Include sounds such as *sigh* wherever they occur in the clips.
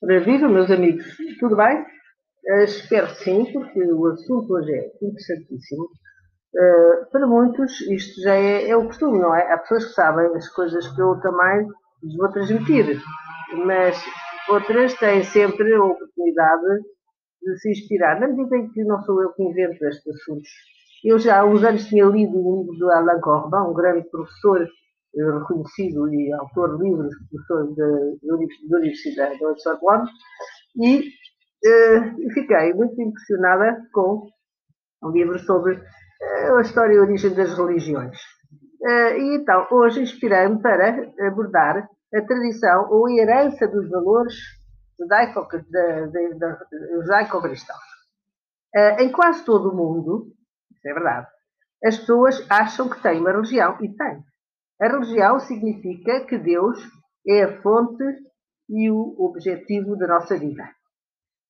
Maravilha, meus amigos. Tudo bem? Uh, espero que sim, porque o assunto hoje é interessantíssimo. Uh, para muitos, isto já é, é, o costume, não é? Há pessoas que sabem as coisas que eu também lhes vou transmitir, mas outras têm sempre a oportunidade de se inspirar, na medida em que não sou eu que invento estes assuntos. Eu já há uns anos tinha lido um livro de Alain Corbin, um grande professor reconhecido e autor de livros, professor da Universidade de Sorbonne, e uh, fiquei muito impressionada com um livro sobre uh, a história e a origem das religiões. Uh, e então, hoje inspirei-me para abordar a tradição ou a herança dos valores judaico-cristãos. em quase todo o mundo, isso é verdade, as pessoas acham que têm uma religião, e têm. A religião significa que Deus é a fonte e o objetivo da nossa vida.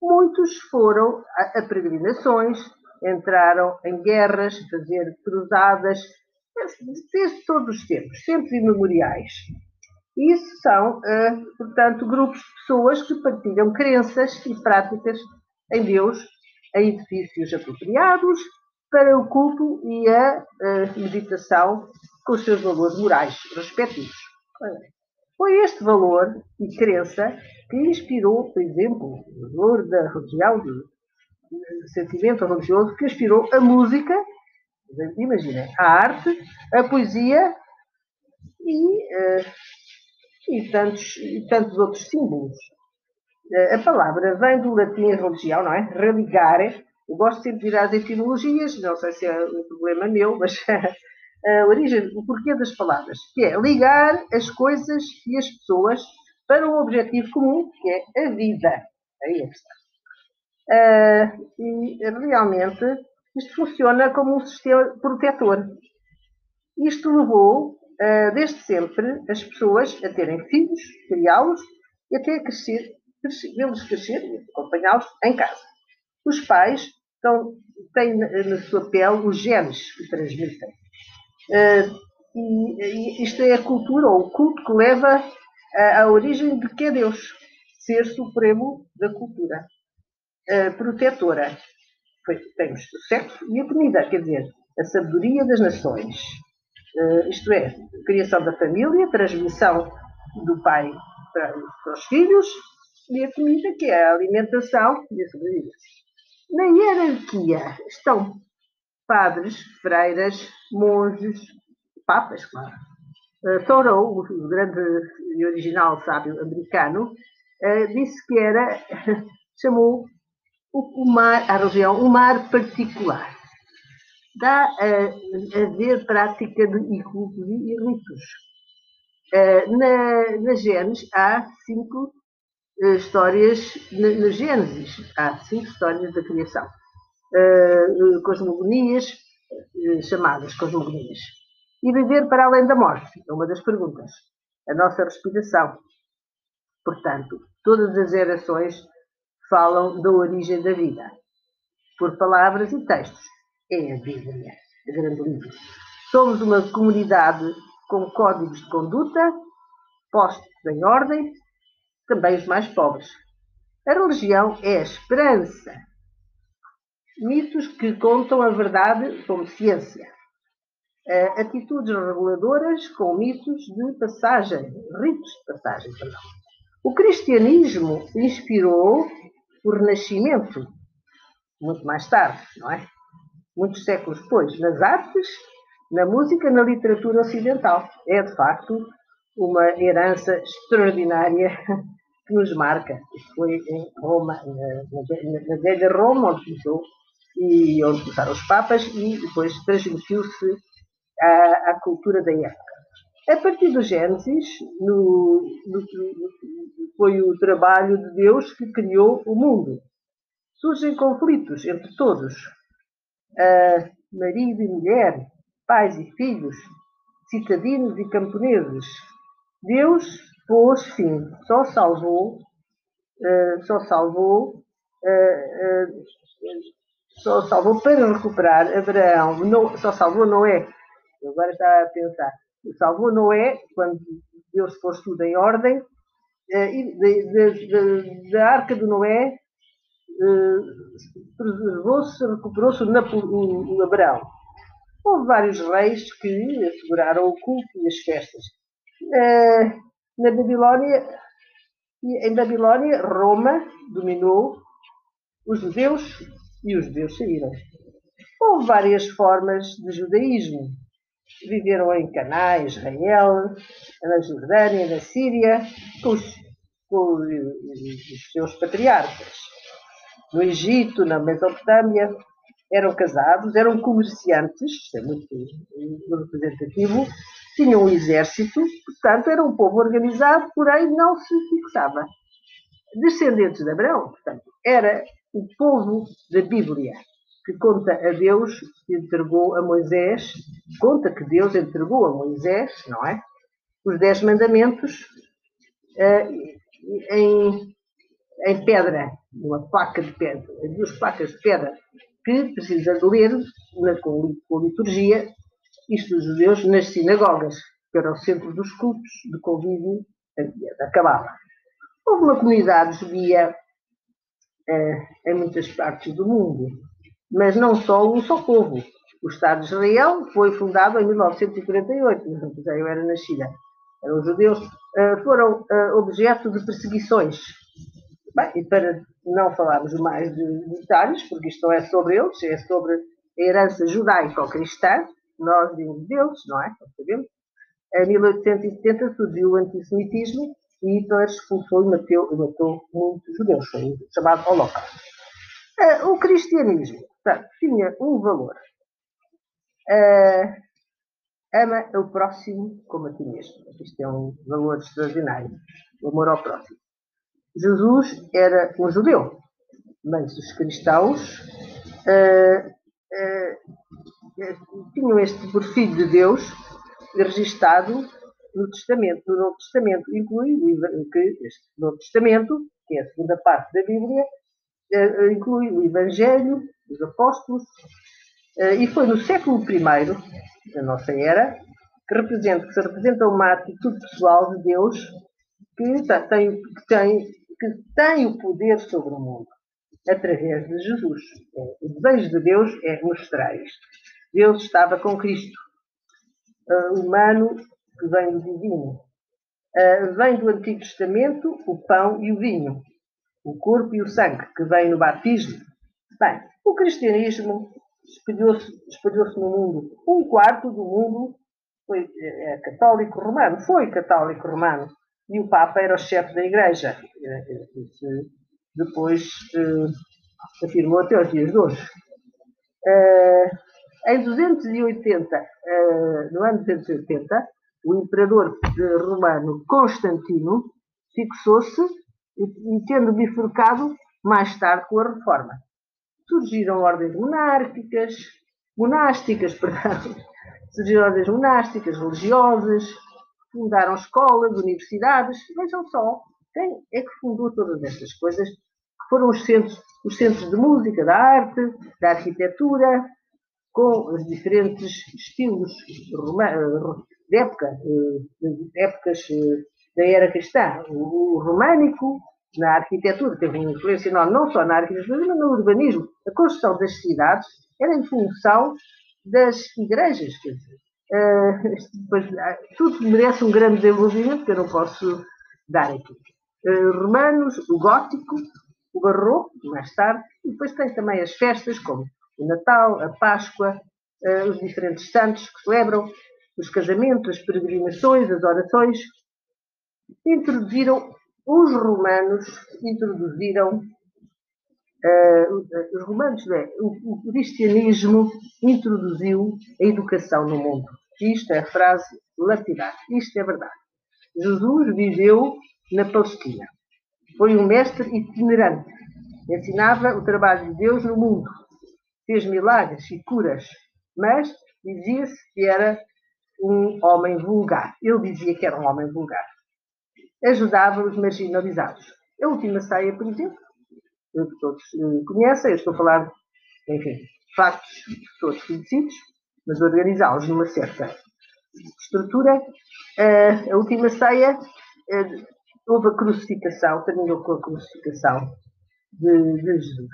Muitos foram a, peregrinações, entraram em guerras, fazer cruzadas, desde todos os tempos, sempre imemoriais. Isso são, eh, portanto, grupos de pessoas que partilham crenças e práticas em Deus, em edifícios apropriados para o culto e a eh, meditação com os seus valores morais respectivos. Foi este valor e crença que inspirou, por exemplo, o valor da religião, do sentimento religioso, que inspirou a música, imaginem, a arte, a poesia e, uh, e, tantos, e tantos outros símbolos. Uh, a palavra vem do latim religião, não é? Religare. Eu gosto sempre de ir às etimologias, não sei se é um problema meu, mas *laughs* a origem, o porquê das palavras, que é ligar as coisas e as pessoas para um objetivo comum, que é a vida. Aí é que está. Uh, e realmente isto funciona como um sistema protetor. Isto levou, uh, desde sempre, as pessoas a terem filhos, criá-los e até a crescer, crescer vê-los crescer e acompanhá-los em casa. Os pais então, têm na sua pele os genes que transmitem. Uh, e, isto é a cultura, ou o culto que leva à origem de que é Deus, ser supremo da cultura, uh, protetora. Temos o sexo e a comida, quer dizer, a sabedoria das nações. Uh, isto é, criação da família, transmissão do pai para, os filhos, e a comida, que é a alimentação e a sobrevivência. Na hierarquia estão padres, freiras, monges, papas, claro. Uh, Thoreau, o grande e original sábio americano, uh, disse que era, *laughs* chamou o, o, mar, a religião, um mar particular. Dá a, a ver prática de cultos e ritos. Uh, na, na Gênesis há cinco histórias, na, na Gênesis há cinco histórias da criação uh, cosmogonias, uh, chamadas cosmogonias. E viver para além da morte é uma das perguntas. A nossa respiração. Portanto, todas as gerações falam da origem da vida. Por palavras e textos. É a Bíblia, a grande livro. Somos uma comunidade com códigos de conduta, postos em ordem, também os mais pobres. A religião é a esperança Mitos que contam a verdade como ciência. Uh, atitudes reguladoras com mitos de passagem, ritos de passagem. O cristianismo inspirou o Renascimento, muito mais tarde, não é? Muitos séculos depois, nas artes, na música, na literatura ocidental. É, de facto, uma herança extraordinária que nos marca. Foi em Roma, na, na, na velha Roma, onde começou e onde começaram os papas e depois transmitiu-se à, cultura da época. A partir do Gênesis, no, no, foi o trabalho de Deus que criou o mundo. Surgem conflitos entre todos, uh, marido e mulher, pais e filhos, citadinos e camponeses. Deus pôs fim, só salvou, uh, só salvou uh, só salvou para recuperar Abraão, não, só salvou Noé. Agora está a pensar. Salvou Noé quando Deus pôs tudo em ordem da Arca de Noé preservou-se, recuperou-se o Abraão. Houve vários reis que asseguraram o culto e as festas. Na Babilónia, em Babilónia, Roma dominou os judeus e os judeus saíram. Houve várias formas de judaísmo. Viveram em Caná, Israel, na Jordânia, na Síria, com os, com os seus patriarcas. No Egito, na Mesopotâmia, eram casados, eram comerciantes, isto é muito representativo, tinham um exército, portanto, era um povo organizado, porém não se fixava. Descendentes de Abraão, portanto, era o povo da Bíblia, que conta a Deus que entregou a Moisés, conta que Deus entregou a Moisés, não é? Os Dez Mandamentos uh, em, em pedra, uma placa de pedra, duas placas de pedra, que precisa de ler na, com, com liturgia, isto dos judeus, nas sinagogas, que era o centro dos cultos de convívio da Cabala. Houve uma comunidade judia em muitas partes do mundo, mas não só só povo. O Estado de Israel foi fundado em 1948, quando eu era nascida. Os judeus uh, foram uh, objeto de perseguições. Bem, e para não falarmos mais de detalhes, porque isto não é sobre eles, é sobre a herança judaico-cristã, nós vimos deles, não é? Como sabemos. Em 1870 surgiu o antissemitismo e Hitler expulsou e matou, matou muitos judeus, chamado Holocausto. Uh, o cristianismo, portanto, tinha um valor. Uh, ama o próximo como a ti mesmo. Isto é um valor extraordinário, o amor ao próximo. Jesus era um judeu, mas os cristãos uh, tinham este perfil de Deus registado no Testamento. No Novo Testamento inclui que este Novo Testamento, que é a segunda parte da Bíblia, eh, eh, inclui o Evangelho, os Apóstolos, eh, e foi no século I da nossa era que, representa, que se representa uma atitude pessoal de Deus que tem, que tem, que tem o poder sobre o mundo através de Jesus. O desejo de Deus é mostrar isto. Deus estava com Cristo, humano que vem do divino. Uh, vem do Antigo Testamento o pão e o vinho, o corpo e o sangue, que vem no batismo. Bem, o cristianismo espalhou-se espalhou no mundo. Um quarto do mundo foi é, católico romano, foi católico romano. E o Papa era o chefe da Igreja. Depois uh, afirmou até os dias de hoje. Uh, em 280, uh, no ano 280, o imperador romano Constantino fixou-se e, tendo bifurcado mais tarde com a reforma. Surgiram ordens monárquicas, monásticas, *laughs* perdão, surgiram ordens monásticas, religiosas, fundaram escolas, universidades. Vejam só, quem é que fundou todas estas coisas? Foram os centros, os centros de música, da arte, da arquitetura, com os diferentes estilos de época, eh, de épocas eh, da era cristã. O românico, na arquitetura, teve uma influência enorme, não só na arquitetura, mas no urbanismo. A construção das cidades era em função das igrejas. Ah, *laughs* tudo merece um grande desenvolvimento que eu não posso dar aqui. Romanos, o gótico, o barroco, mais tarde, e depois tem também as festas, como o Natal, a Páscoa, os diferentes santos que celebram, os casamentos, as peregrinações, as orações, introduziram, os romanos introduziram, uh, os romanos, é, o, o cristianismo introduziu a educação no mundo. Isto é a frase lapidar. Isto é verdade. Jesus viveu na Palestina. Foi um mestre itinerante. Ensinava o trabalho de Deus no mundo. Fez milagres e curas. Mas dizia-se que era um homem vulgar. Ele dizia que era um homem vulgar. Ajudava os marginalizados. A última saia, por exemplo, que todos eh, conhecem, eu estou a falar, enfim, factos todos conhecidos, mas organizá-los numa certa estrutura. Eh, a última ceia eh, houve a crucificação, terminou com a crucificação de, de Jesus.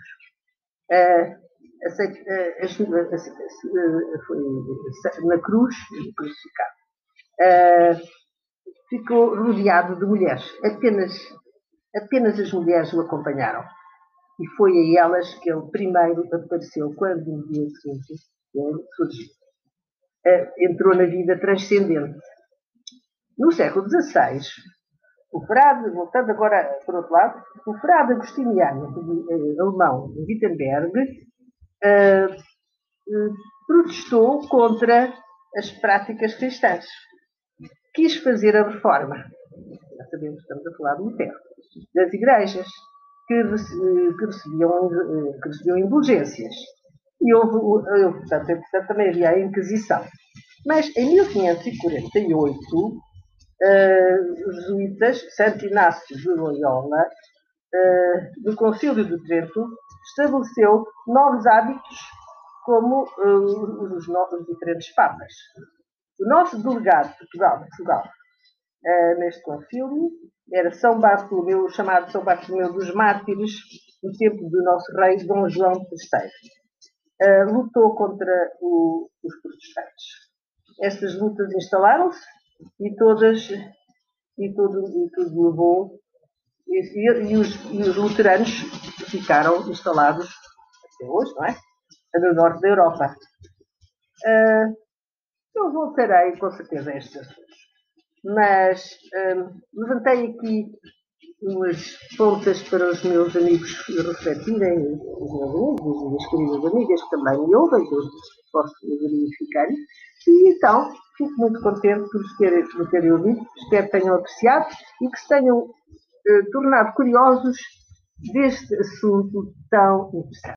Aceito, uh, foi na cruz, crucificado. Uh, ficou rodeado de mulheres. Apenas, apenas as mulheres o acompanharam. E foi a elas que ele primeiro apareceu quando no dia seguinte surgiu. Entrou na vida transcendente. No século XVI, o frade, voltando agora por outro lado, o frade agostiniano eh, alemão Wittenberg uh, protestou contra as práticas cristãs. Quis fazer a reforma. Já sabemos que estamos a falar do inferno. Das igrejas que, que, recebiam, que recebiam indulgências. E houve, houve portanto, portanto, também havia a Inquisição. Mas em 1548, uh, os jesuítas, Santo Inácio de Loyola, uh, do Concílio de Trento, estabeleceu novos hábitos como uh, os, os, diferentes papas. O nosso delegado de Portugal, Portugal uh, neste concílio era São Bartolomeu, chamado São Bartolomeu dos Mártires, no tempo do nosso rei Dom João III. Uh, lutou contra o, os protestantes. Estas lutas instalaram-se e todas e tudo, e tudo levou e, e, os, e os luteranos ficaram instalados até hoje, não é? No norte da Europa. Uh, eu voltarei com certeza a estes assuntos. Mas uh, levantei aqui umas pontas para os meus amigos refletirem, os meus amigos as queridas amigas que também me ouvem, que eu posso verificar. E então, fico muito contente por por terem ouvido, espero que tenham apreciado e que se tenham eh, tornado curiosos deste assunto tão interessante.